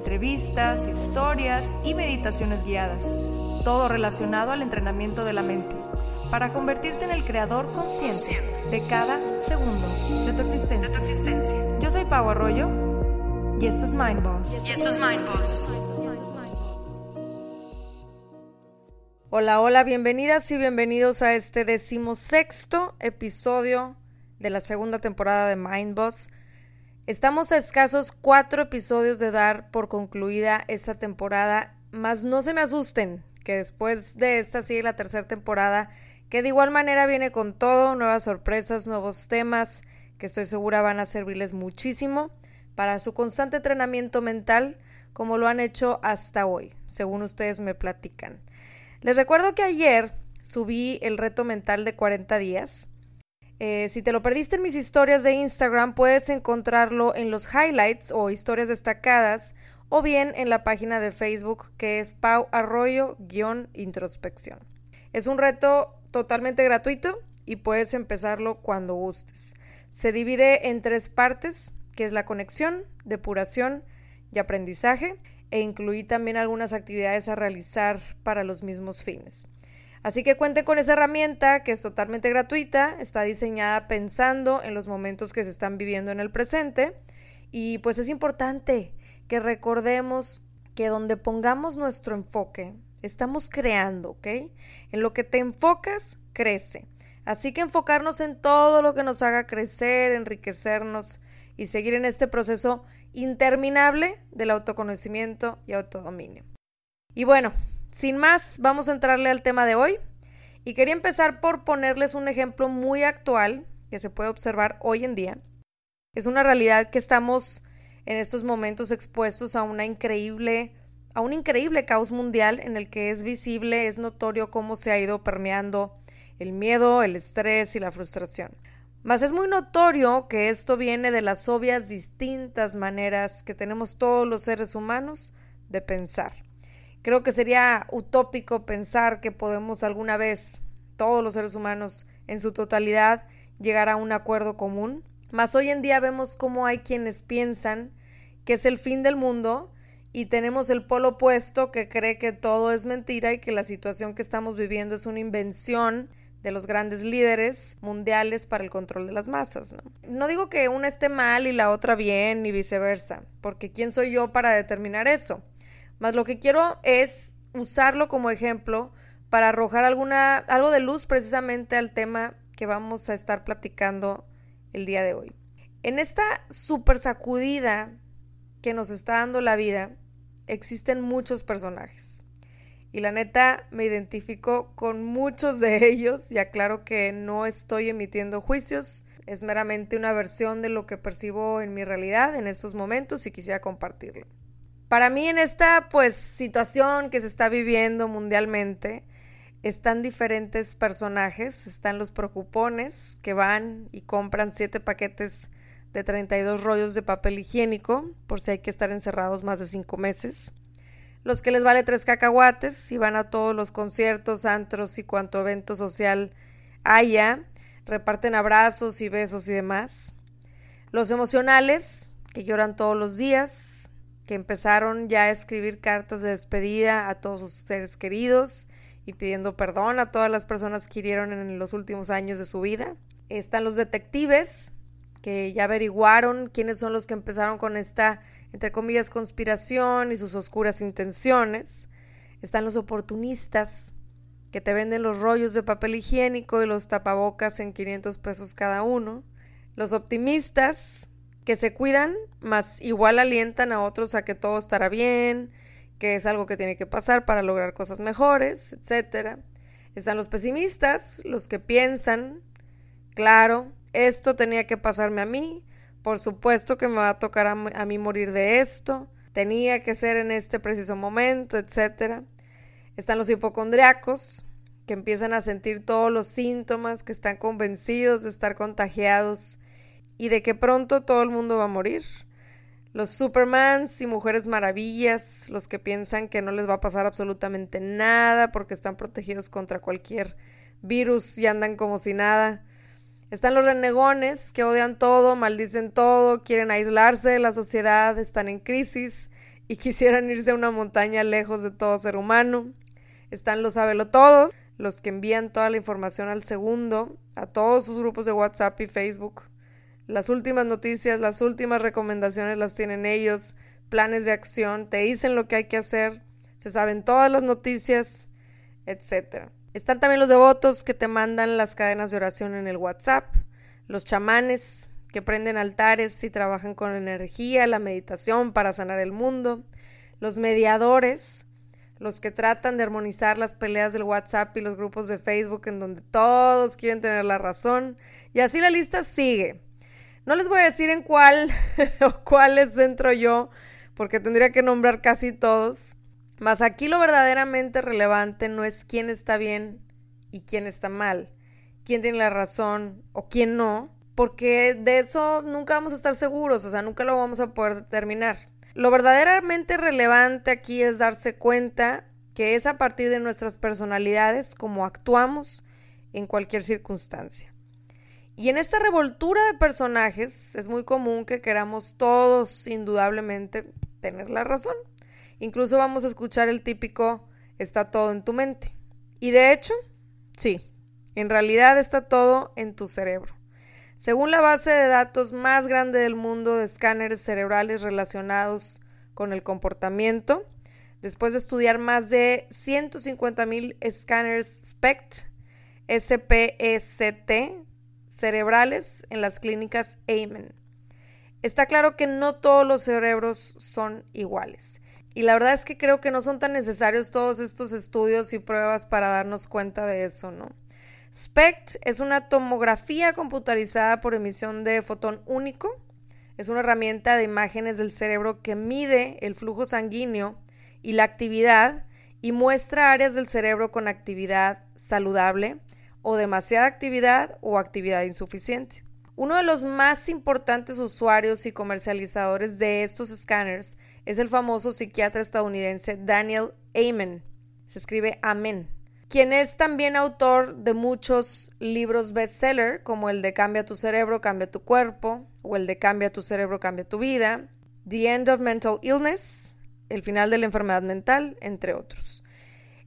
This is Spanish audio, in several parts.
entrevistas, historias y meditaciones guiadas, todo relacionado al entrenamiento de la mente, para convertirte en el creador consciente de cada segundo de tu existencia. Yo soy Pau Arroyo y esto es Mind Boss. Y esto es Mind Boss. Hola, hola, bienvenidas y bienvenidos a este decimosexto episodio de la segunda temporada de Mind Boss. Estamos a escasos cuatro episodios de dar por concluida esta temporada, mas no se me asusten, que después de esta sigue la tercera temporada, que de igual manera viene con todo, nuevas sorpresas, nuevos temas, que estoy segura van a servirles muchísimo para su constante entrenamiento mental, como lo han hecho hasta hoy, según ustedes me platican. Les recuerdo que ayer subí el reto mental de 40 días eh, si te lo perdiste en mis historias de Instagram, puedes encontrarlo en los highlights o historias destacadas o bien en la página de Facebook que es Pau Arroyo-introspección. Es un reto totalmente gratuito y puedes empezarlo cuando gustes. Se divide en tres partes, que es la conexión, depuración y aprendizaje, e incluí también algunas actividades a realizar para los mismos fines. Así que cuente con esa herramienta que es totalmente gratuita, está diseñada pensando en los momentos que se están viviendo en el presente y pues es importante que recordemos que donde pongamos nuestro enfoque, estamos creando, ¿ok? En lo que te enfocas, crece. Así que enfocarnos en todo lo que nos haga crecer, enriquecernos y seguir en este proceso interminable del autoconocimiento y autodominio. Y bueno, sin más, vamos a entrarle al tema de hoy. Y quería empezar por ponerles un ejemplo muy actual que se puede observar hoy en día. Es una realidad que estamos en estos momentos expuestos a una increíble a un increíble caos mundial en el que es visible, es notorio cómo se ha ido permeando el miedo, el estrés y la frustración. Mas es muy notorio que esto viene de las obvias distintas maneras que tenemos todos los seres humanos de pensar. Creo que sería utópico pensar que podemos alguna vez, todos los seres humanos en su totalidad, llegar a un acuerdo común. Mas hoy en día vemos cómo hay quienes piensan que es el fin del mundo y tenemos el polo opuesto que cree que todo es mentira y que la situación que estamos viviendo es una invención de los grandes líderes mundiales para el control de las masas. ¿no? no digo que una esté mal y la otra bien y viceversa, porque ¿quién soy yo para determinar eso? Más lo que quiero es usarlo como ejemplo para arrojar alguna, algo de luz precisamente al tema que vamos a estar platicando el día de hoy. En esta super sacudida que nos está dando la vida, existen muchos personajes. Y la neta, me identifico con muchos de ellos y aclaro que no estoy emitiendo juicios, es meramente una versión de lo que percibo en mi realidad en estos momentos y quisiera compartirlo. Para mí en esta pues situación que se está viviendo mundialmente, están diferentes personajes, están los preocupones que van y compran siete paquetes de 32 rollos de papel higiénico por si hay que estar encerrados más de cinco meses. Los que les vale tres cacahuates y van a todos los conciertos, antros y cuanto evento social haya, reparten abrazos y besos y demás. Los emocionales, que lloran todos los días, que empezaron ya a escribir cartas de despedida a todos sus seres queridos y pidiendo perdón a todas las personas que hirieron en los últimos años de su vida. Están los detectives, que ya averiguaron quiénes son los que empezaron con esta, entre comillas, conspiración y sus oscuras intenciones. Están los oportunistas, que te venden los rollos de papel higiénico y los tapabocas en 500 pesos cada uno. Los optimistas, que se cuidan, más igual alientan a otros a que todo estará bien, que es algo que tiene que pasar para lograr cosas mejores, etc. Están los pesimistas, los que piensan, claro, esto tenía que pasarme a mí, por supuesto que me va a tocar a, mí morir de esto, tenía que ser en este preciso momento, etc. Están los hipocondriacos, que empiezan a sentir todos los síntomas, que están convencidos de estar contagiados y de que pronto todo el mundo va a morir. Los Supermans y Mujeres Maravillas, los que piensan que no les va a pasar absolutamente nada porque están protegidos contra cualquier virus y andan como si nada. Están los renegones que odian todo, maldicen todo, quieren aislarse de la sociedad, están en crisis y quisieran irse a una montaña lejos de todo ser humano. Están los todos, los que envían toda la información al segundo, a todos sus grupos de WhatsApp y Facebook. Las últimas noticias, las últimas recomendaciones las tienen ellos, planes de acción, te dicen lo que hay que hacer, se saben todas las noticias, etc. Están también los devotos que te mandan las cadenas de oración en el WhatsApp, los chamanes que prenden altares y trabajan con energía, la meditación para sanar el mundo, los mediadores, los que tratan de armonizar las peleas del WhatsApp y los grupos de Facebook en donde todos quieren tener la razón, y así la lista sigue. No les voy a decir en cuál o cuáles dentro yo, porque tendría que nombrar casi todos. Mas aquí lo verdaderamente relevante no es quién está bien y quién está mal, quién tiene la razón o quién no, porque de eso nunca vamos a estar seguros, o sea, nunca lo vamos a poder determinar. Lo verdaderamente relevante aquí es darse cuenta que es a partir de nuestras personalidades como actuamos en cualquier circunstancia. Y en esta revoltura de personajes es muy común que queramos todos indudablemente tener la razón. Incluso vamos a escuchar el típico está todo en tu mente. Y de hecho, sí, en realidad está todo en tu cerebro. Según la base de datos más grande del mundo de escáneres cerebrales relacionados con el comportamiento, después de estudiar más de 150 mil escáneres SPECT, SPECT, cerebrales en las clínicas Amen. Está claro que no todos los cerebros son iguales. Y la verdad es que creo que no son tan necesarios todos estos estudios y pruebas para darnos cuenta de eso, ¿no? SPECT es una tomografía computarizada por emisión de fotón único. Es una herramienta de imágenes del cerebro que mide el flujo sanguíneo y la actividad y muestra áreas del cerebro con actividad saludable o demasiada actividad o actividad insuficiente. Uno de los más importantes usuarios y comercializadores de estos escáneres es el famoso psiquiatra estadounidense Daniel Amen. Se escribe Amen, quien es también autor de muchos libros bestseller, como el de Cambia tu cerebro, cambia tu cuerpo, o el de Cambia tu cerebro, cambia tu vida, The End of Mental Illness, El final de la enfermedad mental, entre otros.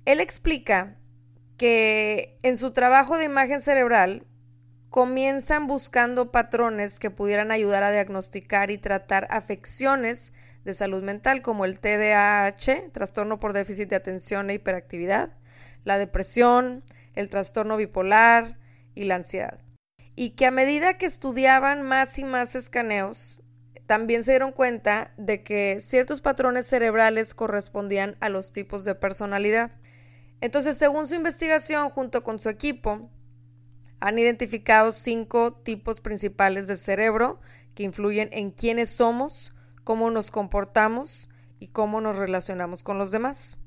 Él explica que en su trabajo de imagen cerebral comienzan buscando patrones que pudieran ayudar a diagnosticar y tratar afecciones de salud mental como el TDAH, trastorno por déficit de atención e hiperactividad, la depresión, el trastorno bipolar y la ansiedad. Y que a medida que estudiaban más y más escaneos, también se dieron cuenta de que ciertos patrones cerebrales correspondían a los tipos de personalidad. Entonces, según su investigación, junto con su equipo, han identificado cinco tipos principales de cerebro que influyen en quiénes somos, cómo nos comportamos y cómo nos relacionamos con los demás.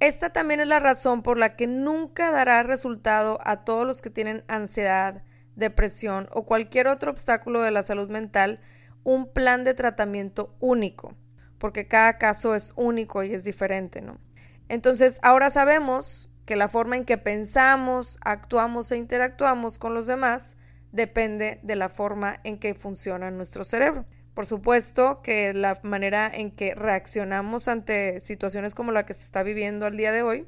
Esta también es la razón por la que nunca dará resultado a todos los que tienen ansiedad, depresión o cualquier otro obstáculo de la salud mental un plan de tratamiento único, porque cada caso es único y es diferente, ¿no? Entonces, ahora sabemos que la forma en que pensamos, actuamos e interactuamos con los demás depende de la forma en que funciona nuestro cerebro. Por supuesto que la manera en que reaccionamos ante situaciones como la que se está viviendo al día de hoy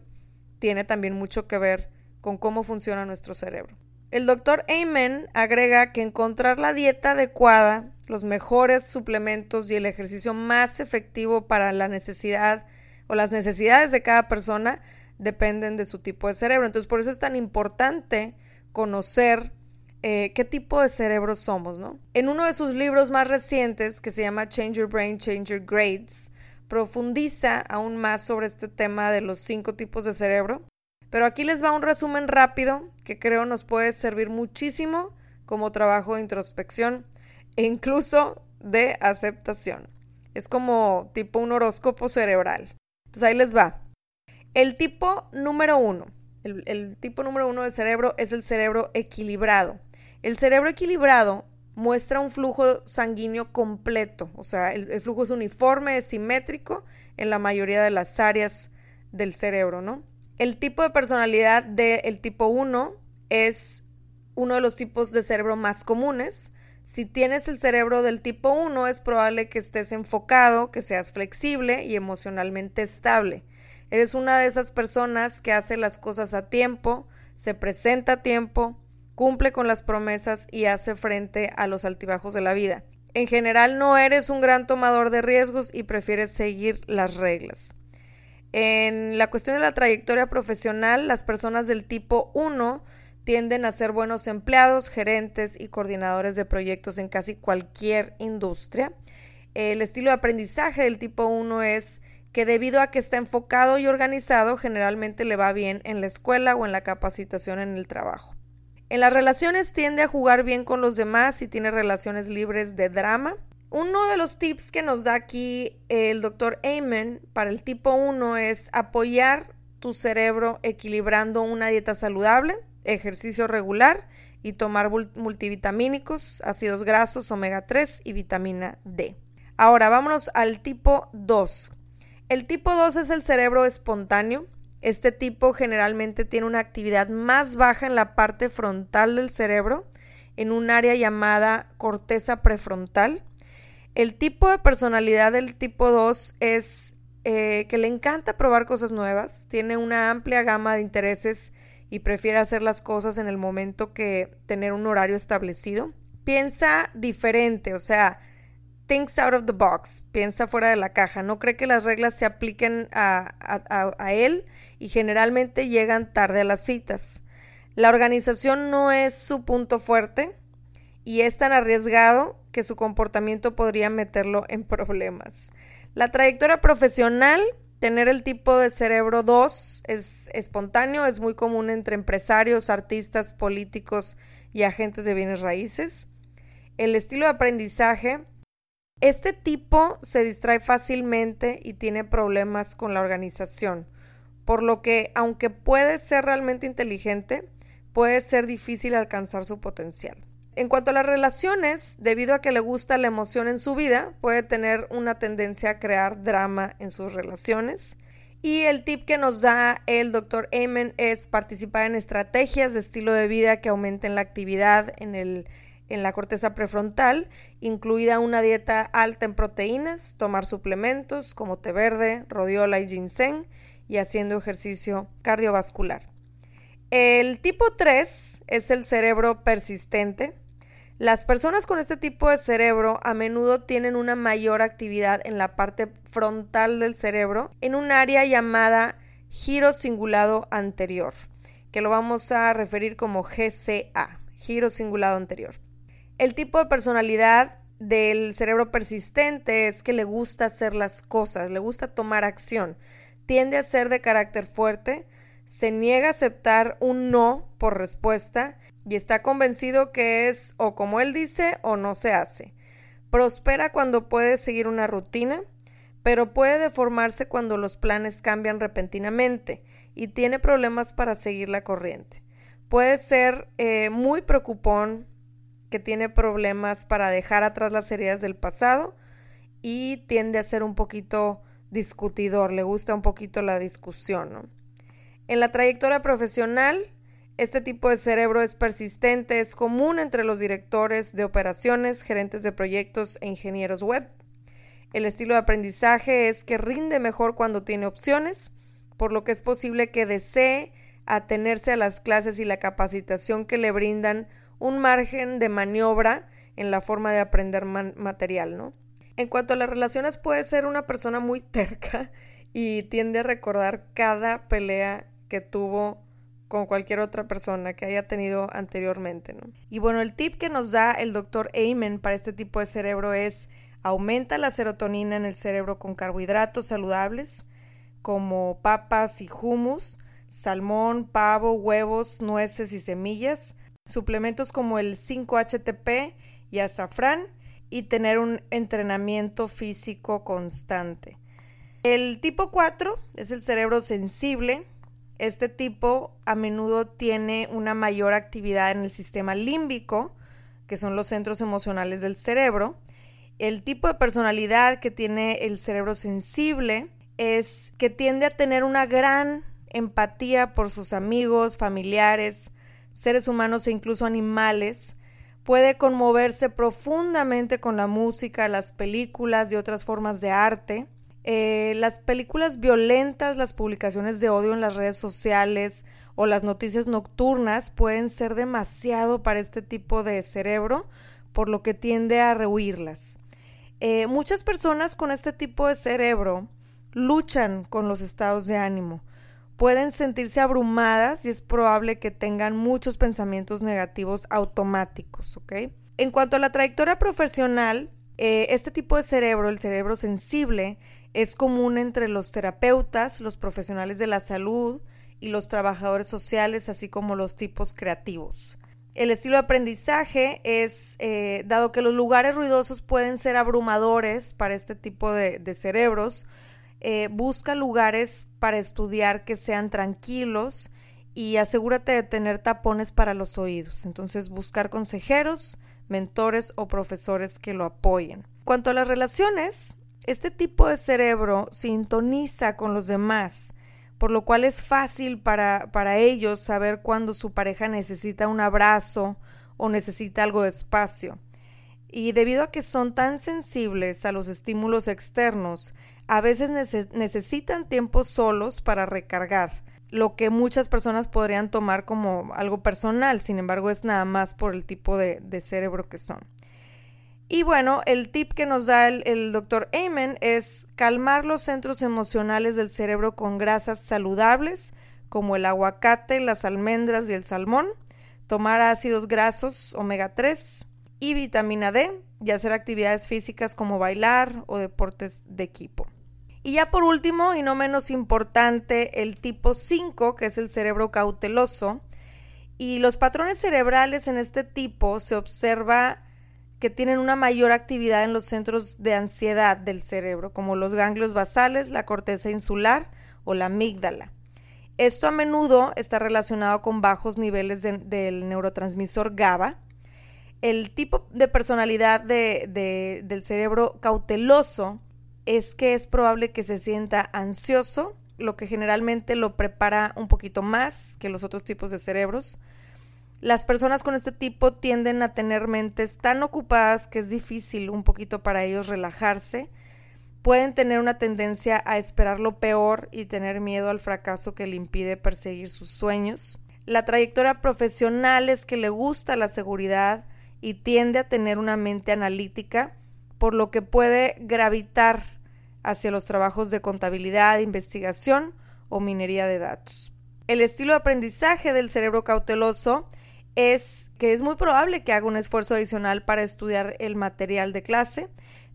tiene también mucho que ver con cómo funciona nuestro cerebro. El doctor Amen agrega que encontrar la dieta adecuada, los mejores suplementos y el ejercicio más efectivo para la necesidad o las necesidades de cada persona dependen de su tipo de cerebro. Entonces, por eso es tan importante conocer eh, qué tipo de cerebro somos, ¿no? En uno de sus libros más recientes, que se llama Change Your Brain, Change Your Grades, profundiza aún más sobre este tema de los cinco tipos de cerebro. Pero aquí les va un resumen rápido que creo nos puede servir muchísimo como trabajo de introspección e incluso de aceptación. Es como tipo un horóscopo cerebral. Entonces ahí les va. El tipo número uno, el, tipo número uno de cerebro es el cerebro equilibrado. El cerebro equilibrado muestra un flujo sanguíneo completo, o sea, el, flujo es uniforme, es simétrico en la mayoría de las áreas del cerebro, ¿no? El tipo de personalidad del tipo 1 es uno de los tipos de cerebro más comunes. Si tienes el cerebro del tipo 1, es probable que estés enfocado, que seas flexible y emocionalmente estable. Eres una de esas personas que hace las cosas a tiempo, se presenta a tiempo, cumple con las promesas y hace frente a los altibajos de la vida. En general no eres un gran tomador de riesgos y prefieres seguir las reglas. En la cuestión de la trayectoria profesional, las personas del tipo 1 tienden a ser buenos empleados, gerentes y coordinadores de proyectos en casi cualquier industria. El estilo de aprendizaje del tipo 1 es que debido a que está enfocado y organizado, generalmente le va bien en la escuela o en la capacitación en el trabajo. En las relaciones tiende a jugar bien con los demás y tiene relaciones libres de drama. Uno de los tips que nos da aquí el doctor Amen para el tipo 1 es apoyar tu cerebro equilibrando una dieta saludable, ejercicio regular y tomar multivitamínicos, ácidos grasos, omega 3 y vitamina D. Ahora vámonos al tipo 2, el tipo 2 es el cerebro espontáneo. Este tipo generalmente tiene una actividad más baja en la parte frontal del cerebro, en un área llamada corteza prefrontal. El tipo de personalidad del tipo 2 es eh, que le encanta probar cosas nuevas, tiene una amplia gama de intereses y prefiere hacer las cosas en el momento que tener un horario establecido. Piensa diferente, o sea, thinks out of the box, piensa fuera de la caja, no cree que las reglas se apliquen a, a, él y generalmente llegan tarde a las citas. La organización no es su punto fuerte y es tan arriesgado que su comportamiento podría meterlo en problemas. La trayectoria profesional, tener el tipo de cerebro 2 es espontáneo, es muy común entre empresarios, artistas, políticos y agentes de bienes raíces. El estilo de aprendizaje, este tipo se distrae fácilmente y tiene problemas con la organización, por lo que aunque puede ser realmente inteligente, puede ser difícil alcanzar su potencial. En cuanto a las relaciones, debido a que le gusta la emoción en su vida, puede tener una tendencia a crear drama en sus relaciones. Y el tip que nos da el doctor Amen es participar en estrategias de estilo de vida que aumenten la actividad en el en la corteza prefrontal, incluida una dieta alta en proteínas, tomar suplementos como té verde, rodiola y ginseng y haciendo ejercicio cardiovascular. El tipo 3 es el cerebro persistente. Las personas con este tipo de cerebro a menudo tienen una mayor actividad en la parte frontal del cerebro, en un área llamada giro cingulado anterior, que lo vamos a referir como GCA, giro cingulado anterior. El tipo de personalidad del cerebro persistente es que le gusta hacer las cosas, le gusta tomar acción, tiende a ser de carácter fuerte, se niega a aceptar un no por respuesta y está convencido que es o como él dice o no se hace. Prospera cuando puede seguir una rutina, pero puede deformarse cuando los planes cambian repentinamente y tiene problemas para seguir la corriente. Puede ser eh, muy preocupón, que tiene problemas para dejar atrás las heridas del pasado y tiende a ser un poquito discutidor, le gusta un poquito la discusión. En la trayectoria profesional, este tipo de cerebro es persistente, es común entre los directores de operaciones, gerentes de proyectos e ingenieros web. El estilo de aprendizaje es que rinde mejor cuando tiene opciones, por lo que es posible que desee atenerse a las clases y la capacitación que le brindan un margen de maniobra en la forma de aprender material, ¿no? En cuanto a las relaciones, puede ser una persona muy terca y tiende a recordar cada pelea que tuvo con cualquier otra persona que haya tenido anteriormente, ¿no? Y bueno, el tip que nos da el doctor Amen para este tipo de cerebro es aumenta la serotonina en el cerebro con carbohidratos saludables como papas y hummus, salmón, pavo, huevos, nueces y semillas, suplementos como el 5-HTP y azafrán y tener un entrenamiento físico constante. El tipo 4 es el cerebro sensible. Este tipo a menudo tiene una mayor actividad en el sistema límbico, que son los centros emocionales del cerebro. El tipo de personalidad que tiene el cerebro sensible es que tiende a tener una gran empatía por sus amigos, familiares, seres humanos e incluso animales. Puede conmoverse profundamente con la música, las películas y otras formas de arte. Eh, las películas violentas, las publicaciones de odio en las redes sociales o las noticias nocturnas pueden ser demasiado para este tipo de cerebro, por lo que tiende a rehuirlas. Eh, muchas personas con este tipo de cerebro luchan con los estados de ánimo. Pueden sentirse abrumadas y es probable que tengan muchos pensamientos negativos automáticos, ¿ok? En cuanto a la trayectoria profesional, eh, este tipo de cerebro, el cerebro sensible, es común entre los terapeutas, los profesionales de la salud y los trabajadores sociales, así como los tipos creativos. El estilo de aprendizaje es, eh, dado que los lugares ruidosos pueden ser abrumadores para este tipo de, cerebros, eh, busca lugares para estudiar que sean tranquilos y asegúrate de tener tapones para los oídos. Entonces, buscar consejeros, mentores o profesores que lo apoyen. Cuanto a las relaciones, este tipo de cerebro sintoniza con los demás por lo cual es fácil para, para ellos saber cuando su pareja necesita un abrazo o necesita algo de espacio. Y debido a que son tan sensibles a los estímulos externos, a veces necesitan tiempos solos para recargar, lo que muchas personas podrían tomar como algo personal, sin embargo es nada más por el tipo de, de cerebro que son. Y bueno, el tip que nos da el, doctor Amen es calmar los centros emocionales del cerebro con grasas saludables, como el aguacate, las almendras y el salmón, tomar ácidos grasos omega 3 y vitamina D y hacer actividades físicas como bailar o deportes de equipo. Y ya por último, y no menos importante, el tipo 5, que es el cerebro cauteloso. Y los patrones cerebrales en este tipo se observa que tienen una mayor actividad en los centros de ansiedad del cerebro, como los ganglios basales, la corteza insular o la amígdala. Esto a menudo está relacionado con bajos niveles del neurotransmisor GABA. El tipo de personalidad del cerebro cauteloso es que es probable que se sienta ansioso, lo que generalmente lo prepara un poquito más que los otros tipos de cerebros. Las personas con este tipo tienden a tener mentes tan ocupadas que es difícil un poquito para ellos relajarse. Pueden tener una tendencia a esperar lo peor y tener miedo al fracaso que le impide perseguir sus sueños. La trayectoria profesional es que le gusta la seguridad y tiende a tener una mente analítica, por lo que puede gravitar hacia los trabajos de contabilidad, investigación o minería de datos. El estilo de aprendizaje del cerebro cauteloso es que es muy probable que haga un esfuerzo adicional para estudiar el material de clase,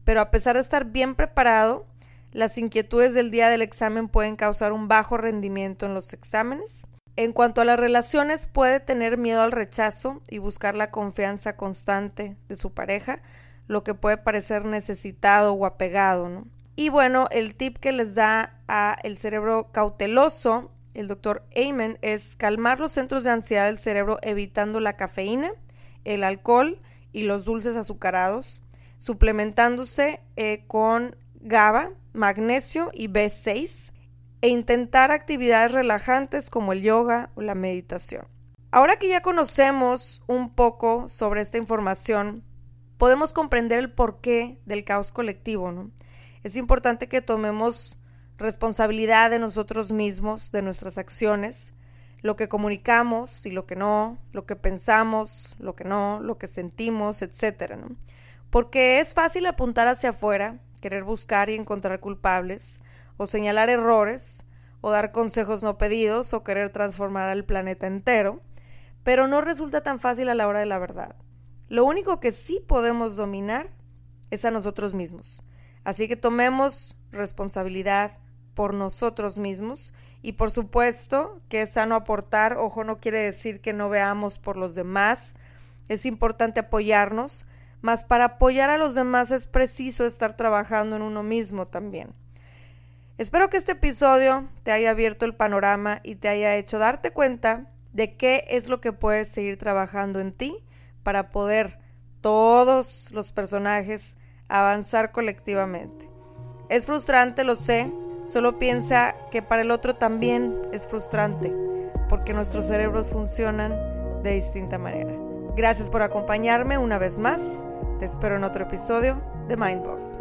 pero a pesar de estar bien preparado, las inquietudes del día del examen pueden causar un bajo rendimiento en los exámenes. En cuanto a las relaciones, puede tener miedo al rechazo y buscar la confianza constante de su pareja, lo que puede parecer necesitado o apegado. Y bueno, el tip que les da a el cerebro cauteloso el doctor Amen es calmar los centros de ansiedad del cerebro evitando la cafeína, el alcohol y los dulces azucarados, suplementándose eh, con GABA, magnesio y B6 e intentar actividades relajantes como el yoga o la meditación. Ahora que ya conocemos un poco sobre esta información, podemos comprender el porqué del caos colectivo. ¿no? Es importante que tomemos responsabilidad de nosotros mismos, de nuestras acciones, lo que comunicamos y lo que no, lo que pensamos, lo que no, lo que sentimos, etcétera, Porque es fácil apuntar hacia afuera, querer buscar y encontrar culpables, o señalar errores, o dar consejos no pedidos, o querer transformar al planeta entero, pero no resulta tan fácil a la hora de la verdad. Lo único que sí podemos dominar es a nosotros mismos. Así que tomemos responsabilidad, por nosotros mismos y por supuesto que es sano aportar, ojo, no quiere decir que no veamos por los demás, es importante apoyarnos, mas para apoyar a los demás es preciso estar trabajando en uno mismo también. Espero que este episodio te haya abierto el panorama y te haya hecho darte cuenta de qué es lo que puedes seguir trabajando en ti para poder todos los personajes avanzar colectivamente. Es frustrante, lo sé, solo piensa que para el otro también es frustrante, porque nuestros cerebros funcionan de distinta manera. Gracias por acompañarme una vez más. Te espero en otro episodio de Mind Boss.